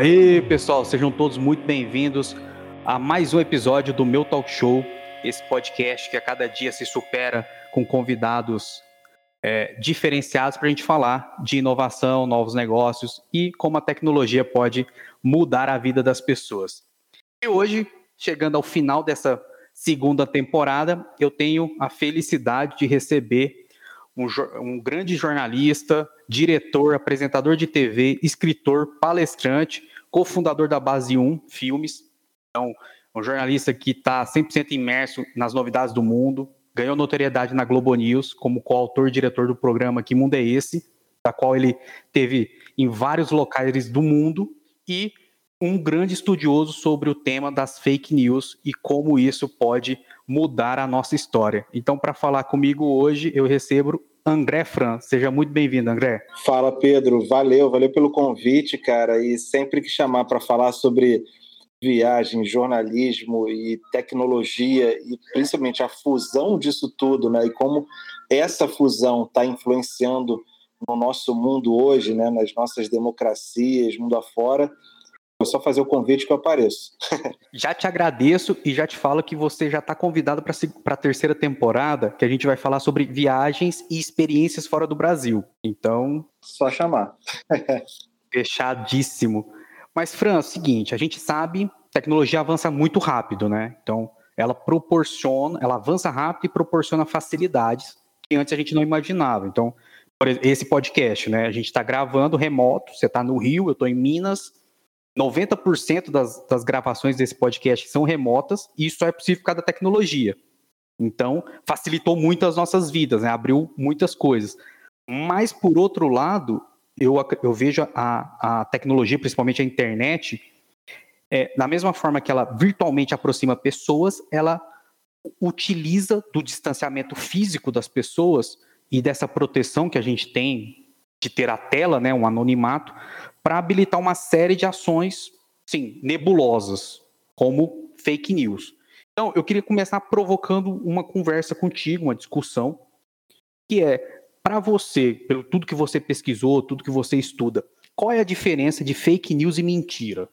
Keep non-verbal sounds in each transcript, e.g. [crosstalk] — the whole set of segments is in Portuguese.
Aí, pessoal, sejam todos muito bem-vindos a mais um episódio do meu talk show, esse podcast que a cada dia se supera com convidados é, diferenciados para a gente falar de inovação, novos negócios e como a tecnologia pode mudar a vida das pessoas. E hoje, chegando ao final dessa segunda temporada, eu tenho a felicidade de receber um, um grande jornalista, diretor, apresentador de TV, escritor, palestrante, cofundador da Base 1 Filmes. Então, um jornalista que está 100% imerso nas novidades do mundo, ganhou notoriedade na Globo News como coautor e diretor do programa Que Mundo é Esse, da qual ele teve em vários locais do mundo, e um grande estudioso sobre o tema das fake news e como isso pode mudar a nossa história. Então, para falar comigo hoje, eu recebo André Fran. Seja muito bem-vindo, André. Fala, Pedro. Valeu, valeu pelo convite, cara. E sempre que chamar para falar sobre viagem, jornalismo e tecnologia e principalmente a fusão disso tudo, né? E como essa fusão está influenciando no nosso mundo hoje, né? Nas nossas democracias, mundo afora. É só fazer o convite que eu apareço. [laughs] já te agradeço e já te falo que você já está convidado para a terceira temporada, que a gente vai falar sobre viagens e experiências fora do Brasil. Então. Só chamar. [laughs] fechadíssimo. Mas, Fran, é o seguinte, a gente sabe tecnologia avança muito rápido, né? Então, ela proporciona, ela avança rápido e proporciona facilidades que antes a gente não imaginava. Então, esse podcast, né? A gente está gravando remoto, você está no Rio, eu estou em Minas, 90% das, das gravações desse podcast são remotas, e isso só é possível por causa da tecnologia. Então, facilitou muito as nossas vidas, né? abriu muitas coisas. Mas, por outro lado, eu, eu vejo a, a tecnologia, principalmente a internet, é, da mesma forma que ela virtualmente aproxima pessoas, ela utiliza do distanciamento físico das pessoas e dessa proteção que a gente tem de ter a tela, né, um anonimato, para habilitar uma série de ações, sim, nebulosas, como fake news. Então, eu queria começar provocando uma conversa contigo, uma discussão, que é, para você, pelo tudo que você pesquisou, tudo que você estuda, qual é a diferença de fake news e mentira?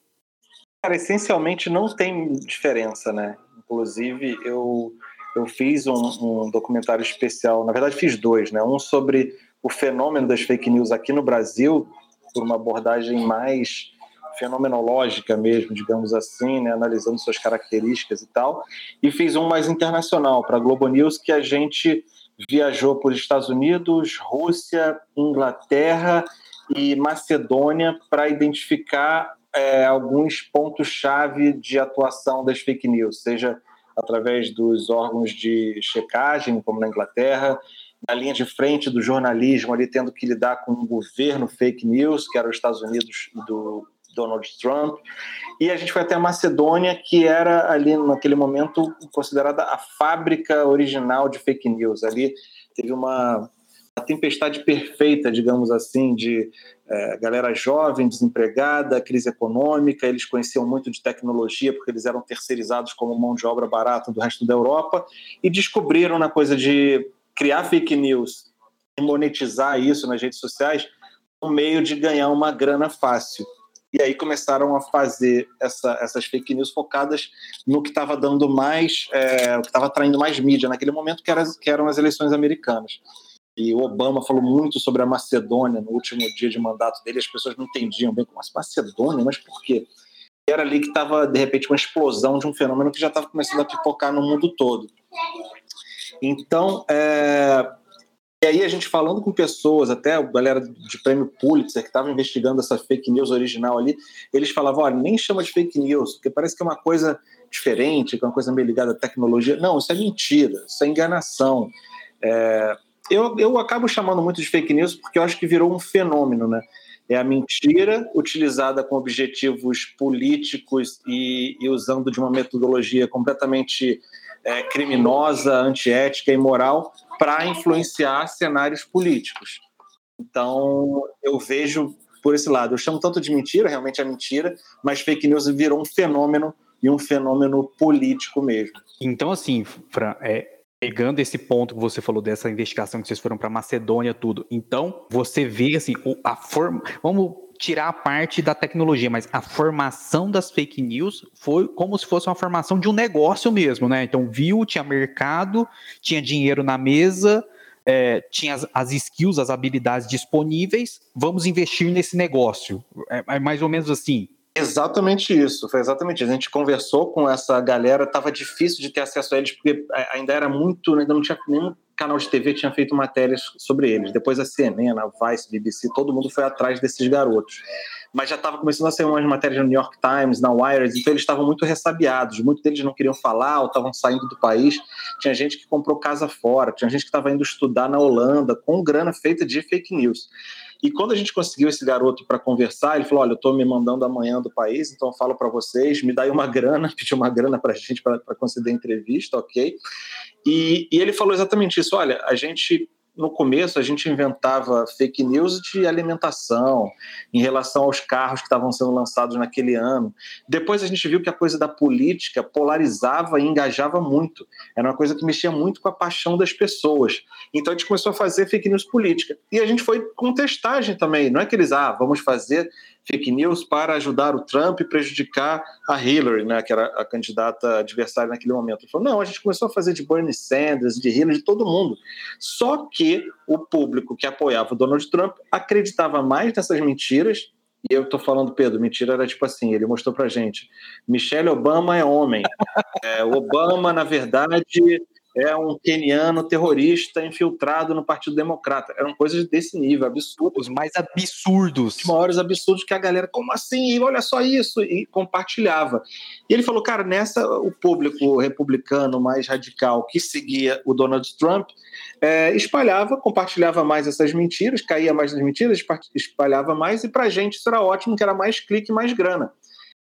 Cara, essencialmente não tem diferença, né? Inclusive, eu, eu fiz um, um documentário especial, na verdade fiz dois, né? Um sobre o fenômeno das fake news aqui no Brasil, por uma abordagem mais fenomenológica mesmo, digamos assim, né, analisando suas características e tal, e fiz um mais internacional para a Globo News que a gente viajou por Estados Unidos, Rússia, Inglaterra e Macedônia para identificar é, alguns pontos-chave de atuação das fake news, seja através dos órgãos de checagem, como na Inglaterra, na linha de frente do jornalismo, ali tendo que lidar com um governo fake news, que era os Estados Unidos do Donald Trump. E a gente foi até a Macedônia, que era ali naquele momento considerada a fábrica original de fake news. Ali teve uma, uma tempestade perfeita, digamos assim, de é, galera jovem, desempregada, crise econômica. Eles conheciam muito de tecnologia porque eles eram terceirizados como mão de obra barata do resto da Europa e descobriram na coisa de criar fake news e monetizar isso nas redes sociais um meio de ganhar uma grana fácil. E aí começaram a fazer essa, essas fake news focadas no que estava dando mais, é, o que estava atraindo mais mídia naquele momento, que, era, que eram as eleições americanas. E o Obama falou muito sobre a Macedônia no último dia de mandato dele, as pessoas não entendiam bem como assim, Macedônia, mas por quê? Era ali que estava, de repente, uma explosão de um fenômeno que já estava começando a pipocar no mundo todo. Então, é... e aí a gente falando com pessoas, até a galera de prêmio Pulitzer, que estava investigando essa fake news original ali, eles falavam, olha, nem chama de fake news, porque parece que é uma coisa diferente, que é uma coisa meio ligada à tecnologia. Não, isso é mentira, isso é enganação. É... Eu, eu acabo chamando muito de fake news porque eu acho que virou um fenômeno, né? É a mentira utilizada com objetivos políticos e, e usando de uma metodologia completamente é, criminosa, antiética e moral para influenciar cenários políticos. Então, eu vejo por esse lado. Eu chamo tanto de mentira, realmente é mentira, mas fake news virou um fenômeno e um fenômeno político mesmo. Então, assim, Fran, é, pegando esse ponto que você falou dessa investigação que vocês foram para Macedônia tudo, então você vê assim a forma, vamos tirar a parte da tecnologia, mas a formação das fake news foi como se fosse uma formação de um negócio mesmo, né? Então viu, tinha mercado, tinha dinheiro na mesa, é, tinha as, as, skills, as habilidades disponíveis, vamos investir nesse negócio. É, é, mais ou menos assim. Exatamente isso, foi exatamente isso. A gente conversou com essa galera, estava difícil de ter acesso a eles, porque ainda era muito, ainda não tinha nenhum canal de TV tinha feito matérias sobre eles. Depois a CNN, a Vice, BBC, todo mundo foi atrás desses garotos. Mas já estava começando a sair umas matérias no New York Times, na Wired, então eles estavam muito ressabiados. Muitos deles não queriam falar ou estavam saindo do país. Tinha gente que comprou casa fora, tinha gente que estava indo estudar na Holanda com grana feita de fake news. E quando a gente conseguiu esse garoto para conversar, ele falou: Olha, eu estou me mandando amanhã do país, então eu falo para vocês, me dá aí uma grana, [laughs] pediu uma grana para a gente para conceder entrevista, ok? E, e ele falou exatamente isso: Olha, a gente no começo a gente inventava fake news de alimentação em relação aos carros que estavam sendo lançados naquele ano. Depois a gente viu que a coisa da política polarizava e engajava muito. Era uma coisa que mexia muito com a paixão das pessoas. Então a gente começou a fazer fake news política. E a gente foi com testagem também. Não é que eles, ah, vamos fazer fake news para ajudar o Trump e prejudicar a Hillary, né, que era a candidata adversária naquele momento. Ele falou, não, a gente começou a fazer de Bernie Sanders, de Hillary, de todo mundo. Só que o público que apoiava o Donald Trump acreditava mais nessas mentiras e eu tô falando, Pedro, mentira era tipo assim, ele mostrou pra gente, Michelle Obama é homem. [laughs] É, Obama, na verdade, é um keniano terrorista infiltrado no Partido Democrata. Eram coisas desse nível, absurdos. Os mais absurdos. Os maiores absurdos que a galera, como assim? Olha só isso! E compartilhava. E ele falou, cara, nessa, o público republicano mais radical que seguia o Donald Trump é, espalhava, compartilhava mais essas mentiras, caía mais nas mentiras, espalhava mais, e pra gente isso era ótimo, que era mais clique, mais grana.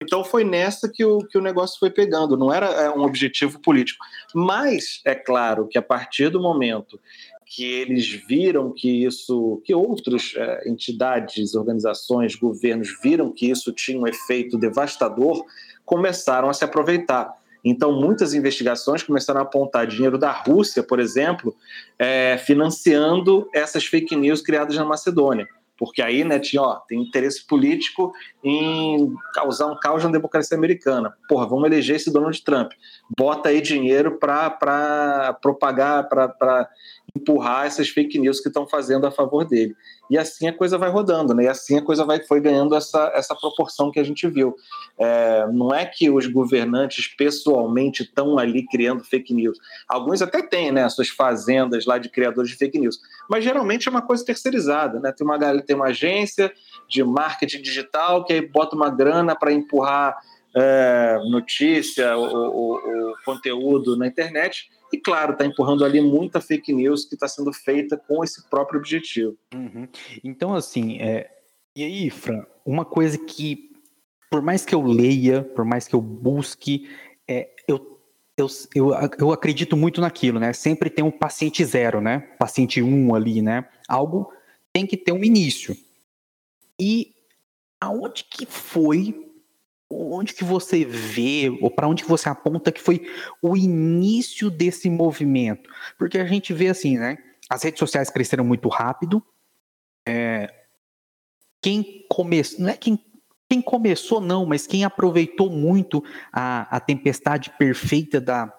Então foi nessa que o, que o negócio foi pegando, não era é, um objetivo político. Mas é claro que a partir do momento que eles viram que isso, que outras é, entidades, organizações, governos viram que isso tinha um efeito devastador, começaram a se aproveitar. Então, muitas investigações começaram a apontar dinheiro da Rússia, por exemplo, é, financiando essas fake news criadas na Macedônia porque aí né, tinha, ó, tem interesse político em causar um caos na democracia americana. Porra, vamos eleger esse Donald Trump. Bota aí dinheiro para propagar, para empurrar essas fake news que estão fazendo a favor dele. E assim a coisa vai rodando, né? E assim a coisa vai, foi ganhando essa, essa proporção que a gente viu. É, não é que os governantes pessoalmente estão ali criando fake news. Alguns até têm, né? Suas fazendas lá de criadores de fake news. Mas geralmente é uma coisa terceirizada, né? Tem uma, tem uma agência de marketing digital que aí bota uma grana para empurrar é, notícia, o, o, o conteúdo na internet e, claro, está empurrando ali muita fake news que está sendo feita com esse próprio objetivo. Uhum. Então, assim, é... e aí, Fran, uma coisa que, por mais que eu leia, por mais que eu busque, é, eu, eu, eu, eu acredito muito naquilo, né? Sempre tem um paciente zero, né? Paciente um ali, né? Algo tem que ter um início. E aonde que foi onde que você vê, ou para onde que você aponta que foi o início desse movimento? Porque a gente vê assim, né? As redes sociais cresceram muito rápido. É, quem começou, não é quem, quem começou não, mas quem aproveitou muito a, a tempestade perfeita da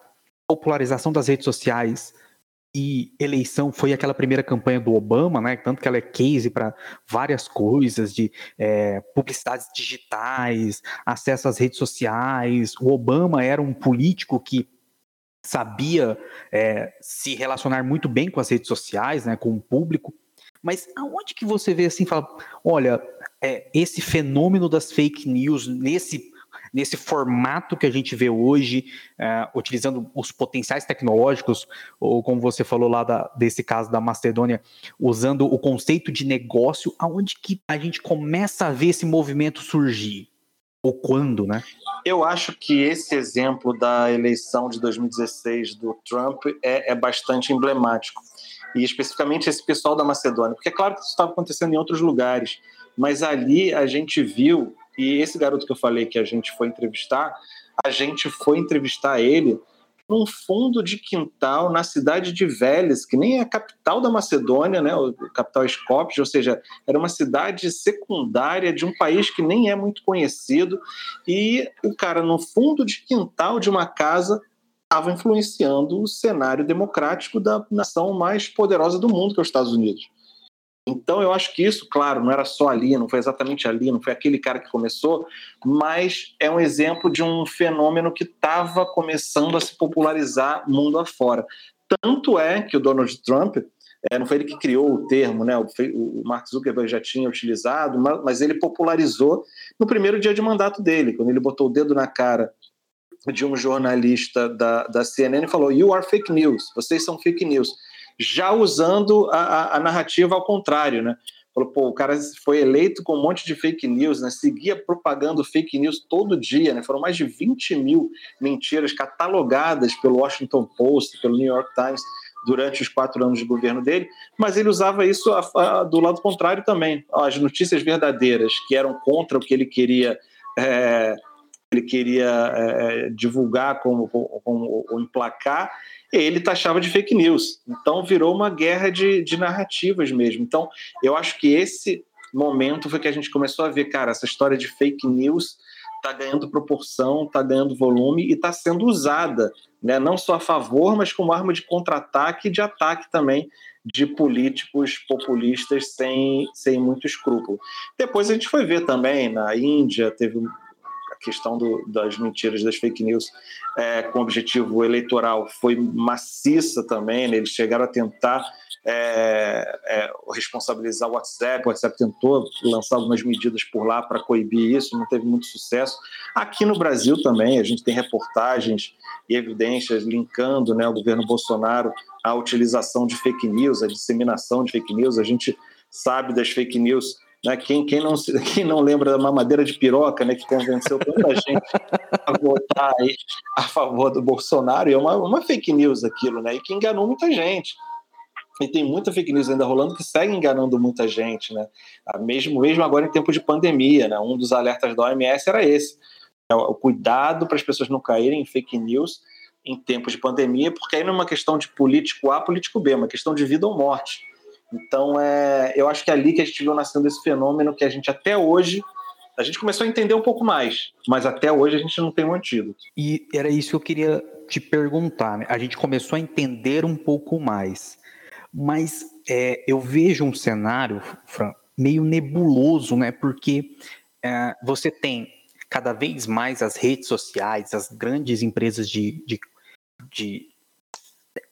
popularização das redes sociais e eleição foi aquela primeira campanha do Obama, né? Tanto que ela é case para várias coisas de é, publicidades digitais, acesso às redes sociais. O Obama era um político que sabia é, se relacionar muito bem com as redes sociais, né? Com o público. Mas aonde que você vê assim, fala, olha, é, esse fenômeno das fake news nesse nesse formato que a gente vê hoje, é, utilizando os potenciais tecnológicos, ou como você falou lá da, desse caso da Macedônia, usando o conceito de negócio, aonde que a gente começa a ver esse movimento surgir? Ou quando, né? Eu acho que esse exemplo da eleição de 2016 do Trump é, é bastante emblemático. E especificamente esse pessoal da Macedônia, porque é claro que isso estava acontecendo em outros lugares, mas ali a gente viu e esse garoto que eu falei que a gente foi entrevistar, a gente foi entrevistar ele num fundo de quintal na cidade de Veles, que nem é a capital da Macedônia, né, o capital Skopje, ou seja, era uma cidade secundária de um país que nem é muito conhecido, e o cara no fundo de quintal de uma casa estava influenciando o cenário democrático da nação mais poderosa do mundo, que é os Estados Unidos. Então, eu acho que isso, claro, não era só ali, não foi exatamente ali, não foi aquele cara que começou, mas é um exemplo de um fenômeno que estava começando a se popularizar mundo afora. Tanto é que o Donald Trump, é, não foi ele que criou o termo, né? O, o Mark Zuckerberg já tinha utilizado, mas, mas ele popularizou no primeiro dia de mandato dele, quando ele botou o dedo na cara de um jornalista da, da CNN e falou: You are fake news, vocês são fake news já usando a, a, a narrativa ao contrário, né? Falou, pô, o cara foi eleito com um monte de fake news, né? Seguia propagando fake news todo dia, né? Foram mais de 20 mil mentiras catalogadas pelo Washington Post, pelo New York Times durante os quatro anos de governo dele, mas ele usava isso a, a, do lado contrário também. As notícias verdadeiras que eram contra o que ele queria é, ele queria é, divulgar como, como, como emplacar ele taxava de fake news. Então virou uma guerra de, de narrativas mesmo. Então eu acho que esse momento foi que a gente começou a ver, cara, essa história de fake news está ganhando proporção, está ganhando volume e está sendo usada, né? não só a favor, mas como arma de contra-ataque e de ataque também de políticos populistas sem, sem muito escrúpulo. Depois a gente foi ver também na Índia, teve questão do, das mentiras, das fake news é, com objetivo eleitoral foi maciça também, né? eles chegaram a tentar é, é, responsabilizar o WhatsApp, o WhatsApp tentou lançar algumas medidas por lá para coibir isso, não teve muito sucesso. Aqui no Brasil também, a gente tem reportagens e evidências linkando né, o governo Bolsonaro à utilização de fake news, à disseminação de fake news, a gente sabe das fake news né? Quem, quem, não, [laughs] quem não lembra da mamadeira de piroca, né, que convenceu tanta [laughs] gente a votar aí a favor do Bolsonaro, e é uma, uma fake news aquilo, né? E que enganou muita gente. E tem muita fake news ainda rolando que segue enganando muita gente, né? Ah, mesmo, mesmo agora em tempo de pandemia, né? Um dos alertas da OMS era esse. É o cuidado para as pessoas não caírem em fake news em tempos de pandemia, porque aí não é uma questão de político A, político B, é uma questão de vida ou morte. Então, é, eu acho que é ali que a gente viu nascendo esse fenômeno que a gente até hoje a gente começou a entender um pouco mais, mas até hoje a gente não tem um antídoto. E era isso que eu queria te perguntar. Né? A gente começou a entender um pouco mais, mas é, eu vejo um cenário, Fran, meio nebuloso, né? Porque é, você tem cada vez mais as redes sociais, as grandes empresas de, de, de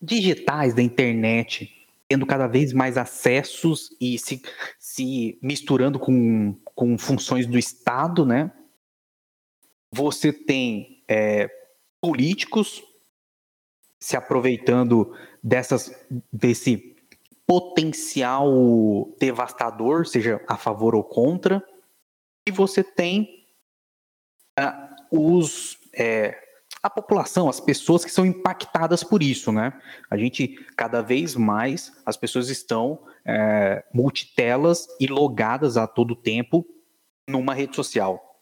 digitais da internet tendo cada vez mais acessos e se, se misturando com, com funções do Estado, né? Você tem é, políticos se aproveitando dessas, desse potencial devastador, seja a favor ou contra, e você tem uh, os é, a população, as pessoas que são impactadas por isso, né? A gente, cada vez mais, as pessoas estão é, multitelas e logadas a todo tempo numa rede social.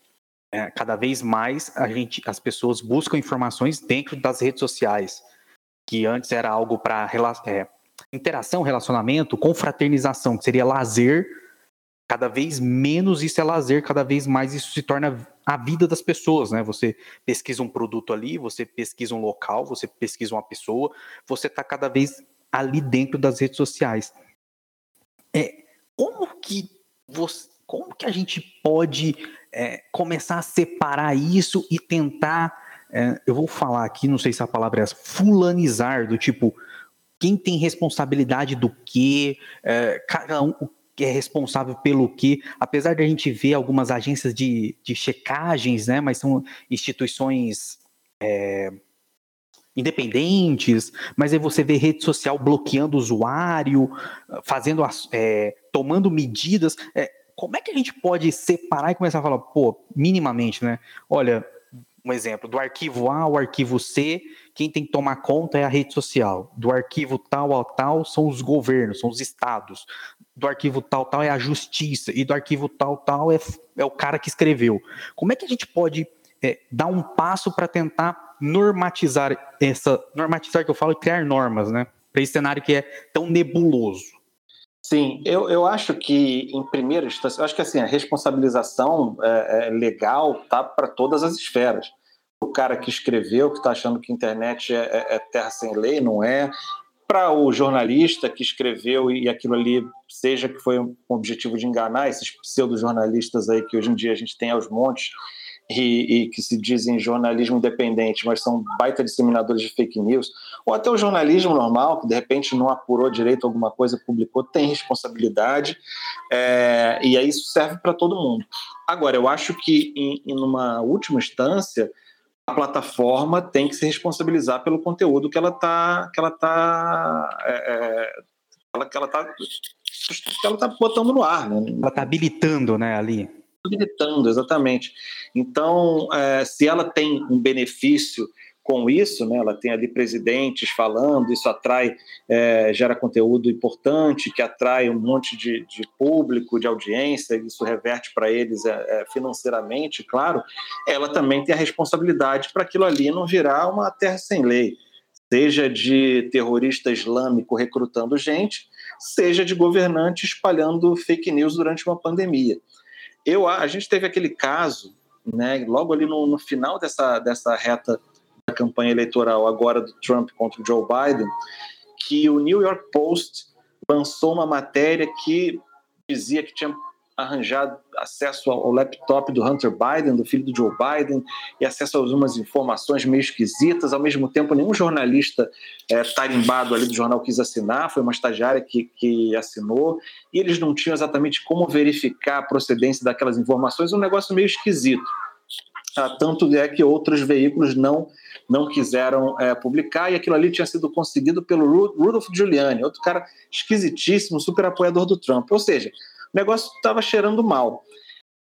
É, cada vez mais a gente, as pessoas buscam informações dentro das redes sociais, que antes era algo para é, interação, relacionamento, confraternização, que seria lazer. Cada vez menos isso é lazer, cada vez mais isso se torna a vida das pessoas, né? Você pesquisa um produto ali, você pesquisa um local, você pesquisa uma pessoa, você está cada vez ali dentro das redes sociais. É, como que você, como que a gente pode é, começar a separar isso e tentar, é, eu vou falar aqui, não sei se a palavra é essa, fulanizar, do tipo, quem tem responsabilidade do quê, é, cada um, que é responsável pelo que, apesar de a gente ver algumas agências de, de checagens, né, mas são instituições é, independentes, mas aí você vê rede social bloqueando o usuário, fazendo, é, tomando medidas. É, como é que a gente pode separar e começar a falar, pô, minimamente, né? Olha, um exemplo, do arquivo A ao arquivo C, quem tem que tomar conta é a rede social. Do arquivo tal ao tal são os governos, são os estados. Do arquivo tal tal é a justiça. E do arquivo tal tal é, é o cara que escreveu. Como é que a gente pode é, dar um passo para tentar normatizar essa. Normatizar que eu falo, criar normas, né? Para esse cenário que é tão nebuloso. Sim, eu, eu acho que, em primeira instância, eu acho que assim, a responsabilização é, é legal tá para todas as esferas. O cara que escreveu, que está achando que a internet é, é, é terra sem lei, não é para o jornalista que escreveu e aquilo ali seja que foi um objetivo de enganar esses pseudo-jornalistas aí que hoje em dia a gente tem aos montes e, e, que se dizem jornalismo independente, mas são baita disseminadores de fake news, ou até o jornalismo normal, que de repente não apurou direito alguma coisa, publicou, tem responsabilidade, é, e aí isso serve para todo mundo. Agora, eu acho que, em, em uma última instância, a plataforma tem que se responsabilizar pelo conteúdo que ela está que ela tá, é, é, que ela está que ela tá botando no ar, né? Ela está habilitando, né, ali. Habilitando, exatamente. Então, é, se ela tem um benefício com isso, né? Ela tem ali presidentes falando, isso atrai, é, gera conteúdo importante, que atrai um monte de, de público, de audiência, isso reverte para eles é, é, financeiramente, claro. Ela também tem a responsabilidade para aquilo ali não virar uma terra sem lei, seja de terrorista islâmico recrutando gente, seja de governante espalhando fake news durante uma pandemia. Eu, a gente teve aquele caso, né, logo ali no, no final dessa, dessa reta da campanha eleitoral agora do Trump contra o Joe Biden, que o New York Post lançou uma matéria que dizia que tinha arranjado acesso ao laptop do Hunter Biden, do filho do Joe Biden, e acesso a algumas informações meio esquisitas. Ao mesmo tempo, nenhum jornalista é, tarimbado ali do jornal quis assinar, foi uma estagiária que, que assinou, e eles não tinham exatamente como verificar a procedência daquelas informações, um negócio meio esquisito. Ah, tanto é que outros veículos não não quiseram é, publicar, e aquilo ali tinha sido conseguido pelo Rudolph Giuliani, outro cara esquisitíssimo, super apoiador do Trump. Ou seja, negócio estava cheirando mal.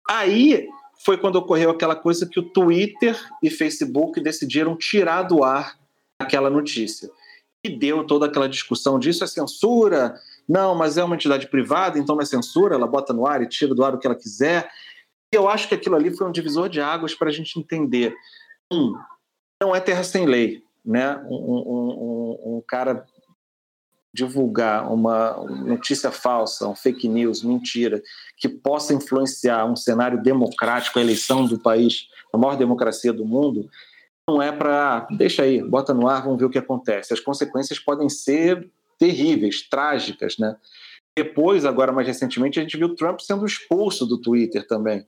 Aí foi quando ocorreu aquela coisa que o Twitter e Facebook decidiram tirar do ar aquela notícia. E deu toda aquela discussão disso é censura? Não, mas é uma entidade privada, então não é censura, ela bota no ar e tira do ar o que ela quiser. E eu acho que aquilo ali foi um divisor de águas para a gente entender. Um, não é terra sem lei, né? Um, um, um, um cara divulgar uma notícia falsa, um fake news, mentira, que possa influenciar um cenário democrático, a eleição do país, a maior democracia do mundo, não é para deixa aí, bota no ar, vamos ver o que acontece. As consequências podem ser terríveis, trágicas, né? Depois, agora mais recentemente, a gente viu Trump sendo expulso do Twitter também.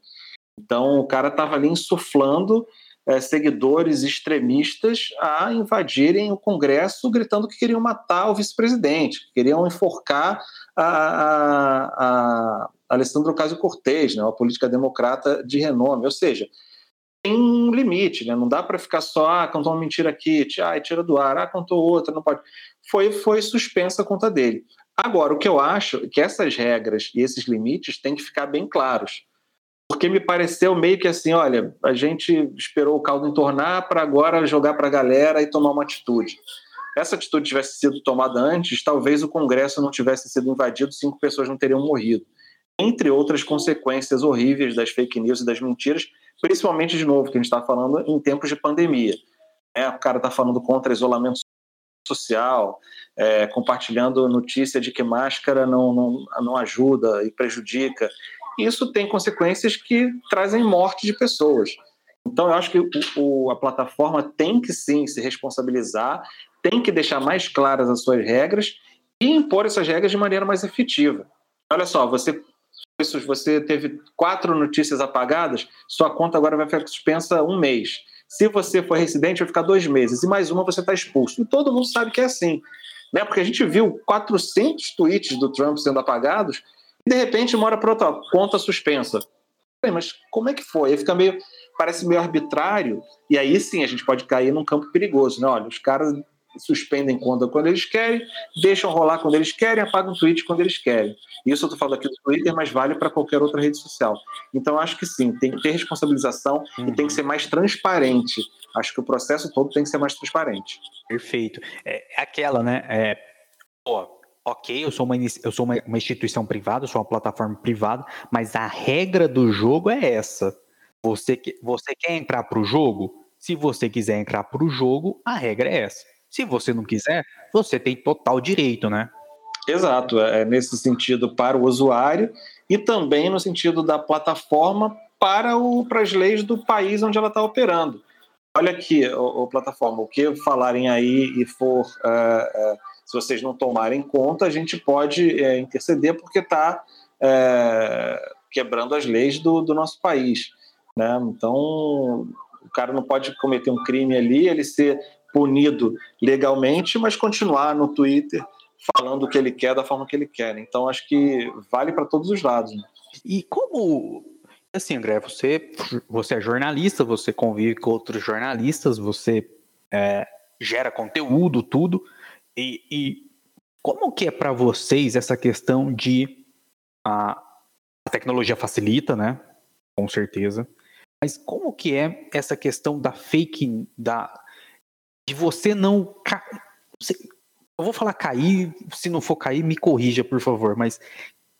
Então, o cara estava ali insuflando é, seguidores extremistas a invadirem o Congresso, gritando que queriam matar o vice-presidente, queriam enforcar a, a, a Alessandro Ocasio-Cortez, né, uma política democrata de renome. Ou seja, tem um limite, né? não dá para ficar só, ah, contou uma mentira aqui, ah, tira do ar, ah, contou outra, não pode. Foi, foi suspensa a conta dele. Agora, o que eu acho é que essas regras e esses limites têm que ficar bem claros porque me pareceu meio que assim, olha, a gente esperou o caldo entornar para agora jogar para a galera e tomar uma atitude. Essa atitude tivesse sido tomada antes, talvez o Congresso não tivesse sido invadido, cinco pessoas não teriam morrido. Entre outras consequências horríveis das fake news e das mentiras, principalmente, de novo, que a gente está falando em tempos de pandemia. É, o cara está falando contra isolamento social, é, compartilhando notícia de que máscara não, não, não ajuda e prejudica isso tem consequências que trazem morte de pessoas. Então, eu acho que o, o, a plataforma tem que sim se responsabilizar, tem que deixar mais claras as suas regras e impor essas regras de maneira mais efetiva. Olha só, você você teve quatro notícias apagadas, sua conta agora vai ficar suspensa um mês. Se você for residente, vai ficar dois meses. E mais uma, você está expulso. E todo mundo sabe que é assim. Né? Porque a gente viu 400 tweets do Trump sendo apagados de repente mora para outra conta suspensa. Mas como é que foi? Aí fica meio, parece meio arbitrário, e aí sim a gente pode cair num campo perigoso, né? Olha, os caras suspendem conta quando eles querem, deixam rolar quando eles querem, apagam o tweet quando eles querem. Isso eu estou falando aqui do Twitter, mas vale para qualquer outra rede social. Então acho que sim, tem que ter responsabilização uhum. e tem que ser mais transparente. Acho que o processo todo tem que ser mais transparente. Perfeito. É aquela, né? É, pô, ok, eu sou, uma, eu sou uma, uma instituição privada, eu sou uma plataforma privada, mas a regra do jogo é essa. Você, você quer entrar para o jogo? Se você quiser entrar para o jogo, a regra é essa. Se você não quiser, você tem total direito, né? Exato, é nesse sentido para o usuário e também no sentido da plataforma para, o, para as leis do país onde ela está operando. Olha aqui, o, plataforma, o que falarem aí e for, uh, uh, se vocês não tomarem conta, a gente pode uh, interceder porque está quebrando as leis do, do nosso país. Né? Então, o cara não pode cometer um crime ali, ele ser punido legalmente, mas continuar no Twitter falando o que ele quer da forma que ele quer. Então, acho que vale para todos os lados. Né? E como assim, André, você, você é jornalista, você convive com outros jornalistas, você é, gera conteúdo, tudo. E, e, como que é para vocês essa questão de a, a, tecnologia facilita, né? Com certeza. Mas como que é essa questão da fake, da de você não eu vou falar cair, se não for cair, me corrija, por favor. Mas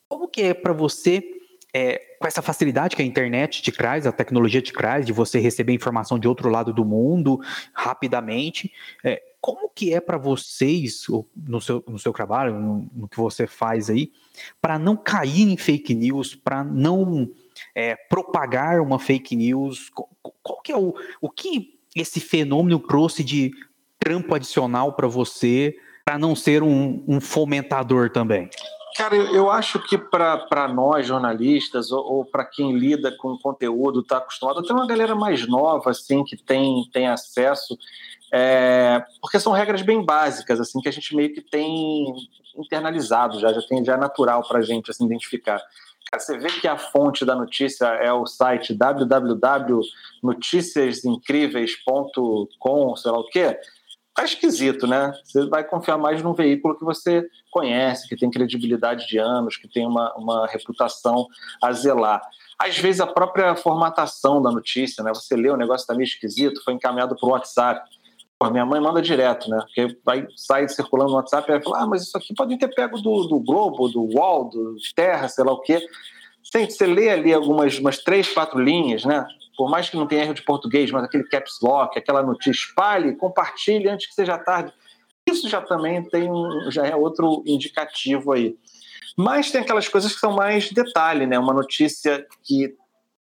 como que é para você é, com essa facilidade que a internet te traz, a tecnologia te traz, de você receber informação de outro lado do mundo rapidamente, é, como que é para vocês, no seu, no seu trabalho, no, no que você faz aí, para não cair em fake news, para não é, propagar uma fake news? Qual, que é o, o que esse fenômeno trouxe de trampo adicional para você, para não ser um, um fomentador também? Cara, eu, eu acho que para nós jornalistas ou, ou para quem lida com conteúdo, está acostumado, até uma galera mais nova assim que tem, tem acesso, é, porque são regras bem básicas assim que a gente meio que tem internalizado já, já tem já é natural para a gente assim identificar. Cara, você vê que a fonte da notícia é o site www.noticiasincríveis.com, sei lá o quê tá esquisito, né? Você vai confiar mais num veículo que você conhece, que tem credibilidade de anos, que tem uma, uma reputação a zelar. Às vezes a própria formatação da notícia, né? Você lê o negócio tá meio esquisito, foi encaminhado para o WhatsApp. Minha mãe manda direto, né? Porque vai sair circulando no WhatsApp e vai falar: ah, mas isso aqui pode ter pego do, do Globo, do UOL, do Terra, sei lá o quê. Gente, você lê ali algumas umas três, quatro linhas, né? por mais que não tenha erro de português, mas aquele caps lock, aquela notícia, espalhe, compartilhe antes que seja tarde. Isso já também tem já é outro indicativo aí. Mas tem aquelas coisas que são mais detalhe, né? Uma notícia que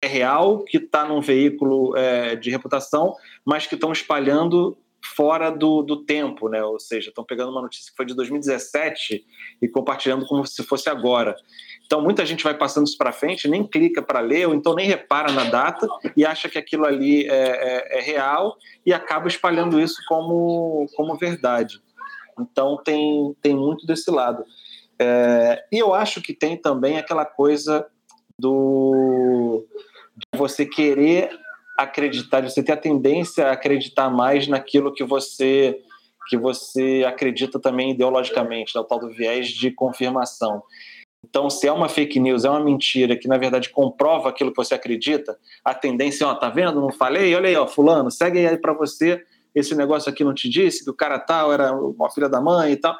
é real, que está num veículo é, de reputação, mas que estão espalhando fora do, do tempo, né? Ou seja, estão pegando uma notícia que foi de 2017 e compartilhando como se fosse agora. Então, muita gente vai passando isso para frente, nem clica para ler, ou então nem repara na data e acha que aquilo ali é, é, é, real e acaba espalhando isso como, como verdade. Então, tem, tem muito desse lado. É, e eu acho que tem também aquela coisa do de você querer acreditar, você ter a tendência a acreditar mais naquilo que você que você acredita também ideologicamente, né, o tal do viés de confirmação. Então, se é uma fake news, é uma mentira que na verdade comprova aquilo que você acredita, a tendência, ó, tá vendo? Não falei? Olha aí, ó, fulano, segue aí para você. Esse negócio aqui não te disse que o cara tal era uma filha da mãe e tal.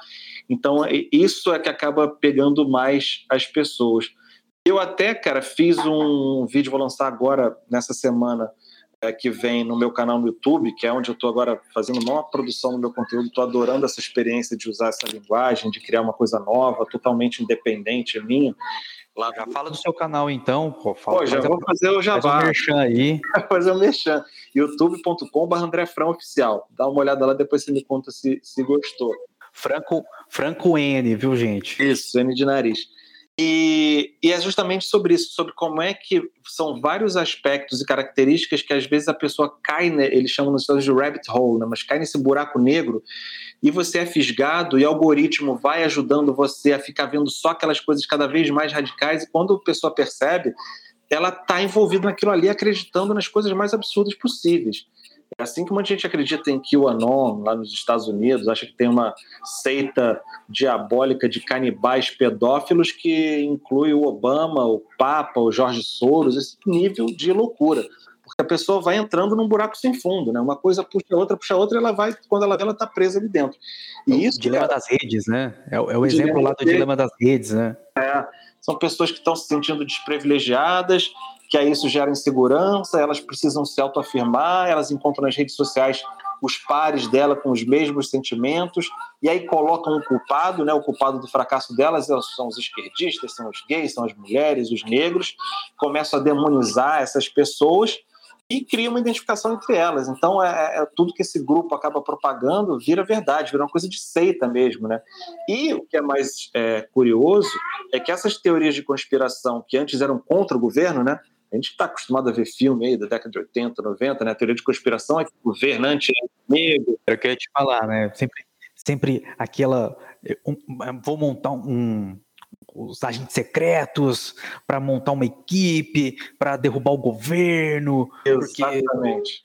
Então, isso é que acaba pegando mais as pessoas. Eu até, cara, fiz um vídeo, vou lançar agora nessa semana, é, que vem no meu canal no YouTube, que é onde eu estou agora fazendo uma produção do meu conteúdo, estou adorando essa experiência de usar essa linguagem, de criar uma coisa nova, totalmente independente minha. Lá já fala do seu canal então, pô, fala, pô já vou fazer o jabá. Faz um merchan aí. [laughs] fazer o merchan. youtube.com.br André Frão Oficial. Dá uma olhada lá, depois você me conta se, se gostou. Franco, Franco N, viu, gente? Isso, N de nariz. E, e, é justamente sobre isso, sobre como é que são vários aspectos e características que às vezes a pessoa cai, né, eles chamam nos Estados de rabbit hole, né, mas cai nesse buraco negro e você é fisgado e o algoritmo vai ajudando você a ficar vendo só aquelas coisas cada vez mais radicais e quando a pessoa percebe, ela está envolvida naquilo ali, acreditando nas coisas mais absurdas possíveis. É assim como a gente acredita em QAnon lá nos Estados Unidos, acha que tem uma seita diabólica de canibais pedófilos que inclui o Obama, o Papa, o Jorge Soros, esse nível de loucura. Porque a pessoa vai entrando num buraco sem fundo, né? Uma coisa puxa a outra, puxa a outra, e ela vai, quando ela vê, ela está presa ali dentro. E o isso, dilema cara, das redes, né? É, é o, exemplo lá do dilema das redes, né? É, são pessoas que estão se sentindo desprivilegiadas, que aí isso gera insegurança, elas precisam se autoafirmar, elas encontram nas redes sociais os pares dela com os mesmos sentimentos, e aí colocam um culpado, né? O culpado do fracasso delas são os esquerdistas, são os gays, são as mulheres, os negros, começam a demonizar essas pessoas e cria uma identificação entre elas. Então, é, é, tudo que esse grupo acaba propagando vira verdade, vira uma coisa de seita mesmo, né? E o que é mais é, curioso é que essas teorias de conspiração que antes eram contra o governo, né? A gente está acostumado a ver filme aí da década de 80, 90, né? A teoria de conspiração é que o governante é inimigo. Era o que eu ia te falar, né? Sempre, sempre aquela. Um, vou montar um, os agentes secretos para montar uma equipe, para derrubar o governo. Exatamente.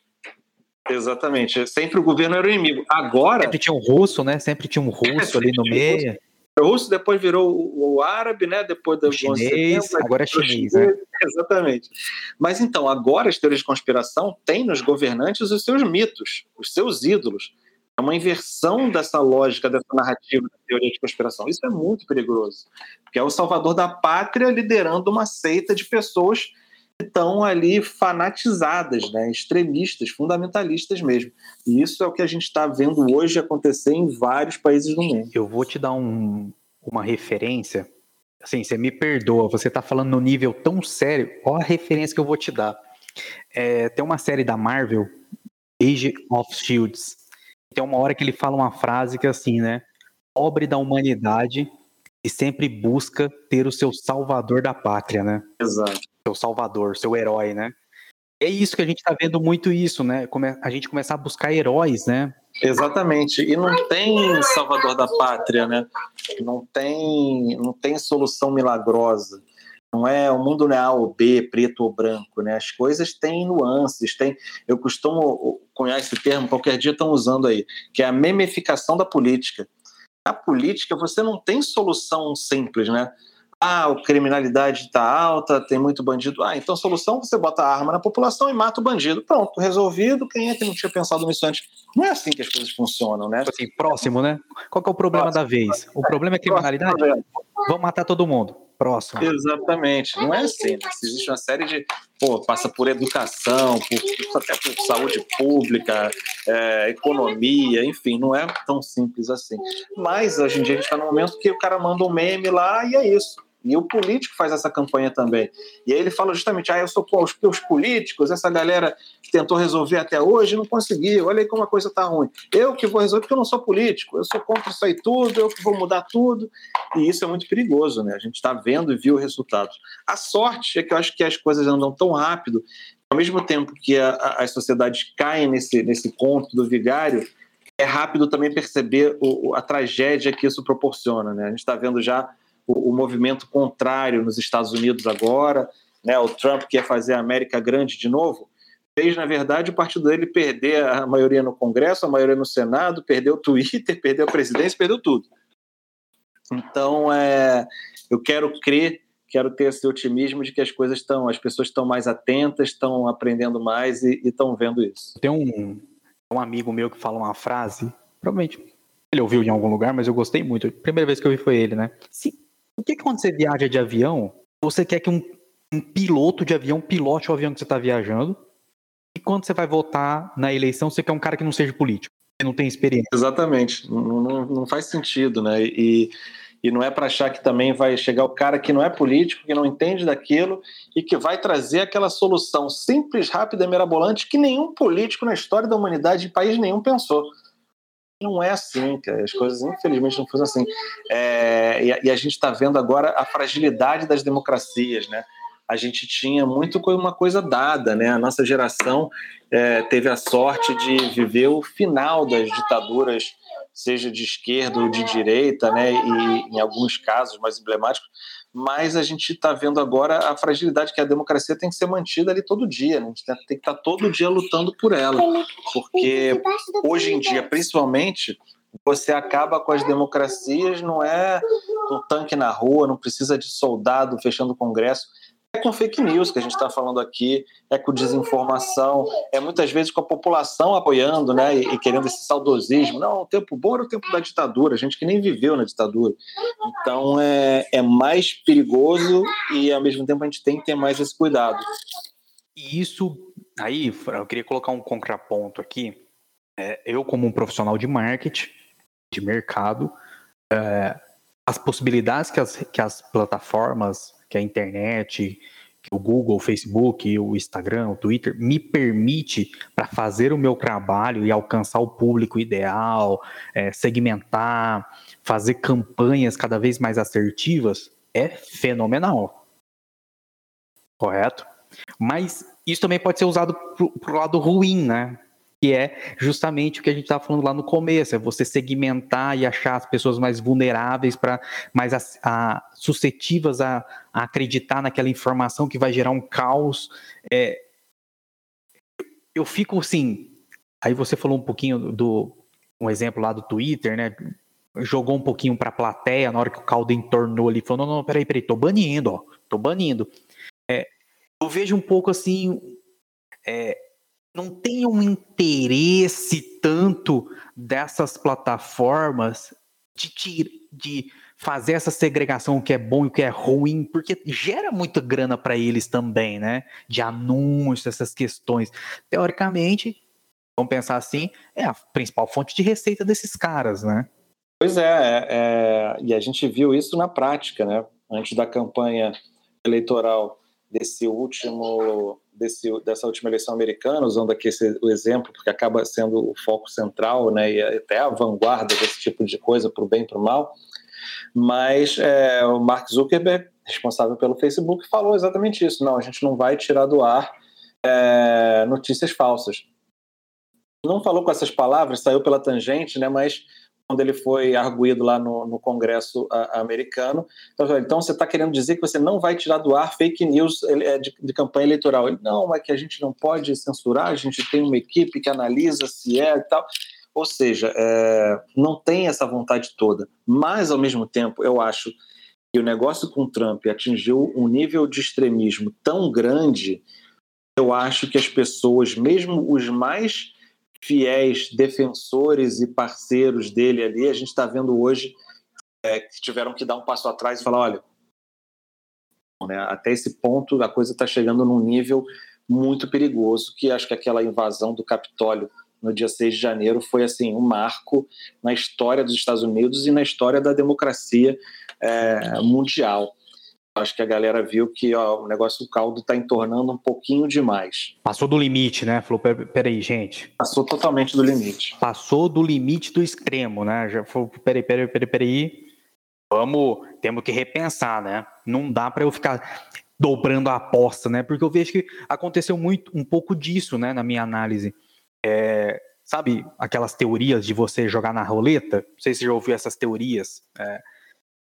Porque... Exatamente. Sempre o governo era o inimigo. Agora. Sempre tinha um russo, né? Sempre tinha um russo [laughs] ali no meio. O russo depois virou o, árabe, né? Depois do chinês, agora é chinês, né? [laughs] Exatamente. Mas então, agora as teorias de conspiração têm nos governantes os seus mitos, os seus ídolos. É uma inversão dessa lógica, dessa narrativa da teoria de conspiração. Isso é muito perigoso, porque é o salvador da pátria liderando uma seita de pessoas estão ali fanatizadas, né? extremistas, fundamentalistas mesmo. E isso é o que a gente está vendo hoje acontecer em vários países do mundo. Eu vou te dar um, uma referência. Assim, você me perdoa, você está falando no nível tão sério. Olha a referência que eu vou te dar. É, tem uma série da Marvel, Age of Shields tem uma hora que ele fala uma frase que é assim, né? Pobre da humanidade e sempre busca ter o seu salvador da pátria, né? Exato. Seu salvador, seu herói, né? É isso que a gente está vendo muito isso, né? A gente começar a buscar heróis, né? Exatamente. E não tem salvador da pátria, né? Não tem, não tem solução milagrosa. Não é o mundo não é A ou B, preto ou branco, né? As coisas têm nuances, tem. Eu costumo cunhar esse termo, qualquer dia estão usando aí, que é a memificação da política. Na política você não tem solução simples, né? Ah, a criminalidade está alta, tem muito bandido. Ah, então a solução você bota a arma na população e mata o bandido. Pronto, resolvido. Quem é que não tinha pensado nisso antes? Não é assim que as coisas funcionam, né? Assim, próximo, né? Qual é o problema próximo. da vez? O problema é criminalidade? Vamos matar todo mundo próximo. Exatamente. Não é assim. Né? Existe uma série de. Pô, passa por educação, por, até por saúde pública, é, economia, enfim, não é tão simples assim. Mas hoje em dia a gente está no momento que o cara manda um meme lá e é isso. E o político faz essa campanha também. E aí ele fala justamente: ah, eu sou com os, os políticos, essa galera que tentou resolver até hoje não conseguiu. Olha aí como a coisa está ruim. Eu que vou resolver, porque eu não sou político, eu sou contra isso aí tudo, eu que vou mudar tudo. E isso é muito perigoso, né? A gente está vendo e viu o resultado. A sorte é que eu acho que as coisas andam tão rápido, ao mesmo tempo que a, a, as sociedades caem nesse, nesse conto do vigário, é rápido também perceber o, a tragédia que isso proporciona, né? A gente está vendo já o, o movimento contrário nos Estados Unidos agora, né, o Trump quer fazer a América grande de novo, fez, na verdade, o partido dele perder a maioria no Congresso, a maioria no Senado, perdeu o Twitter, [laughs] perdeu a presidência, perdeu tudo. Então, é, eu quero crer, quero ter esse otimismo de que as coisas estão, as pessoas estão mais atentas, estão aprendendo mais e estão vendo isso. Tem um, um amigo meu que fala uma frase, provavelmente ele ouviu em algum lugar, mas eu gostei muito. A primeira vez que eu vi foi ele, né? Se por que, que quando você viaja de avião, você quer que um, um piloto de avião pilote o avião que você está viajando? E quando você vai votar na eleição, você quer um cara que não seja político, que não tem experiência? Exatamente. Não, não, não faz sentido, né? E, e não é para achar que também vai chegar o cara que não é político, que não entende daquilo e que vai trazer aquela solução simples, rápida e mirabolante que nenhum político na história da humanidade, em país nenhum, pensou não é assim, cara. As coisas, infelizmente, não funcionam assim. É, e, a, e, a, gente está vendo agora a fragilidade das democracias, né? A gente tinha muito uma coisa dada, né? A nossa geração é, teve a sorte de viver o final das ditaduras, seja de esquerda ou de direita, né? E em alguns casos mais emblemáticos, mas a gente está vendo agora a fragilidade que a democracia tem que ser mantida ali todo dia, né? a gente tem que estar tá todo dia lutando por ela, porque hoje em dia, principalmente, você acaba com as democracias, não é com tanque na rua, não precisa de soldado fechando o Congresso, é com fake news que a gente está falando aqui, é com desinformação, é muitas vezes com a população apoiando né, e, e, querendo esse saudosismo. Não, o tempo bom era o tempo da ditadura, gente que nem viveu na ditadura. Então é, é mais perigoso e ao mesmo tempo a gente tem que ter mais esse cuidado. e isso, aí, eu queria colocar um contraponto aqui. É, eu, como um profissional de marketing, de mercado, é, as possibilidades que as, que as plataformas, que a internet, que o Google, o Facebook, o Instagram, o Twitter me permite para fazer o meu trabalho e alcançar o público ideal, é, segmentar, fazer campanhas cada vez mais assertivas, é fenomenal. Correto? Mas isso também pode ser usado para o lado ruim, né? Que é justamente o que a gente estava falando lá no começo, é você segmentar e achar as pessoas mais vulneráveis, para mais a, a, suscetíveis a, a, acreditar naquela informação que vai gerar um caos. É, eu fico assim. Aí você falou um pouquinho do um exemplo lá do Twitter, né? Jogou um pouquinho para a plateia na hora que o caldo entornou ali, falou: não, não, peraí, peraí, tô banindo, ó, tô banindo. É, eu vejo um pouco assim, é, não tem um interesse tanto dessas plataformas de, de fazer essa segregação, o que é bom e o que é ruim, porque gera muita grana para eles também, né? De anúncios, essas questões. Teoricamente, vamos pensar assim, é a principal fonte de receita desses caras, né? Pois é, é, é e a gente viu isso na prática, né? Antes da campanha eleitoral desse último desse, dessa última eleição americana, usando aqui esse, o exemplo, porque acaba sendo o foco central, né, e até a vanguarda desse tipo de coisa, para o bem e para o mal. Mas é, o Mark Zuckerberg, responsável pelo Facebook, falou exatamente isso: não, a gente não vai tirar do ar é, notícias falsas. Não falou com essas palavras, saiu pela tangente, né, mas quando ele foi arguído lá no, no Congresso a, americano. Então, então você está querendo dizer que você não vai tirar do ar fake news é, de, de campanha eleitoral? Ele, não, é que a gente não pode censurar, a gente tem uma equipe que analisa se é e tal. Ou seja, é, não tem essa vontade toda. Mas, ao mesmo tempo, eu acho que o negócio com Trump atingiu um nível de extremismo tão grande, eu acho que as pessoas, mesmo os mais fiéis defensores e parceiros dele ali, a gente está vendo hoje é, que tiveram que dar um passo atrás e falar: olha, né, até esse ponto a coisa está chegando num nível muito perigoso, que acho que aquela invasão do Capitólio no dia 6 de janeiro foi assim um marco na história dos Estados Unidos e na história da democracia é, mundial acho que a galera viu que ó, o negócio do caldo está entornando um pouquinho demais. Passou do limite, né? Falou, peraí, gente. Passou totalmente do limite. Passou do limite do extremo, né? Já falou, peraí, peraí, peraí, peraí. Vamos, temos que repensar, né? Não dá para eu ficar dobrando a aposta, né? Porque eu vejo que aconteceu muito, um pouco disso, né? Na minha análise. É, sabe aquelas teorias de você jogar na roleta? Não sei se você já ouviu essas teorias. É,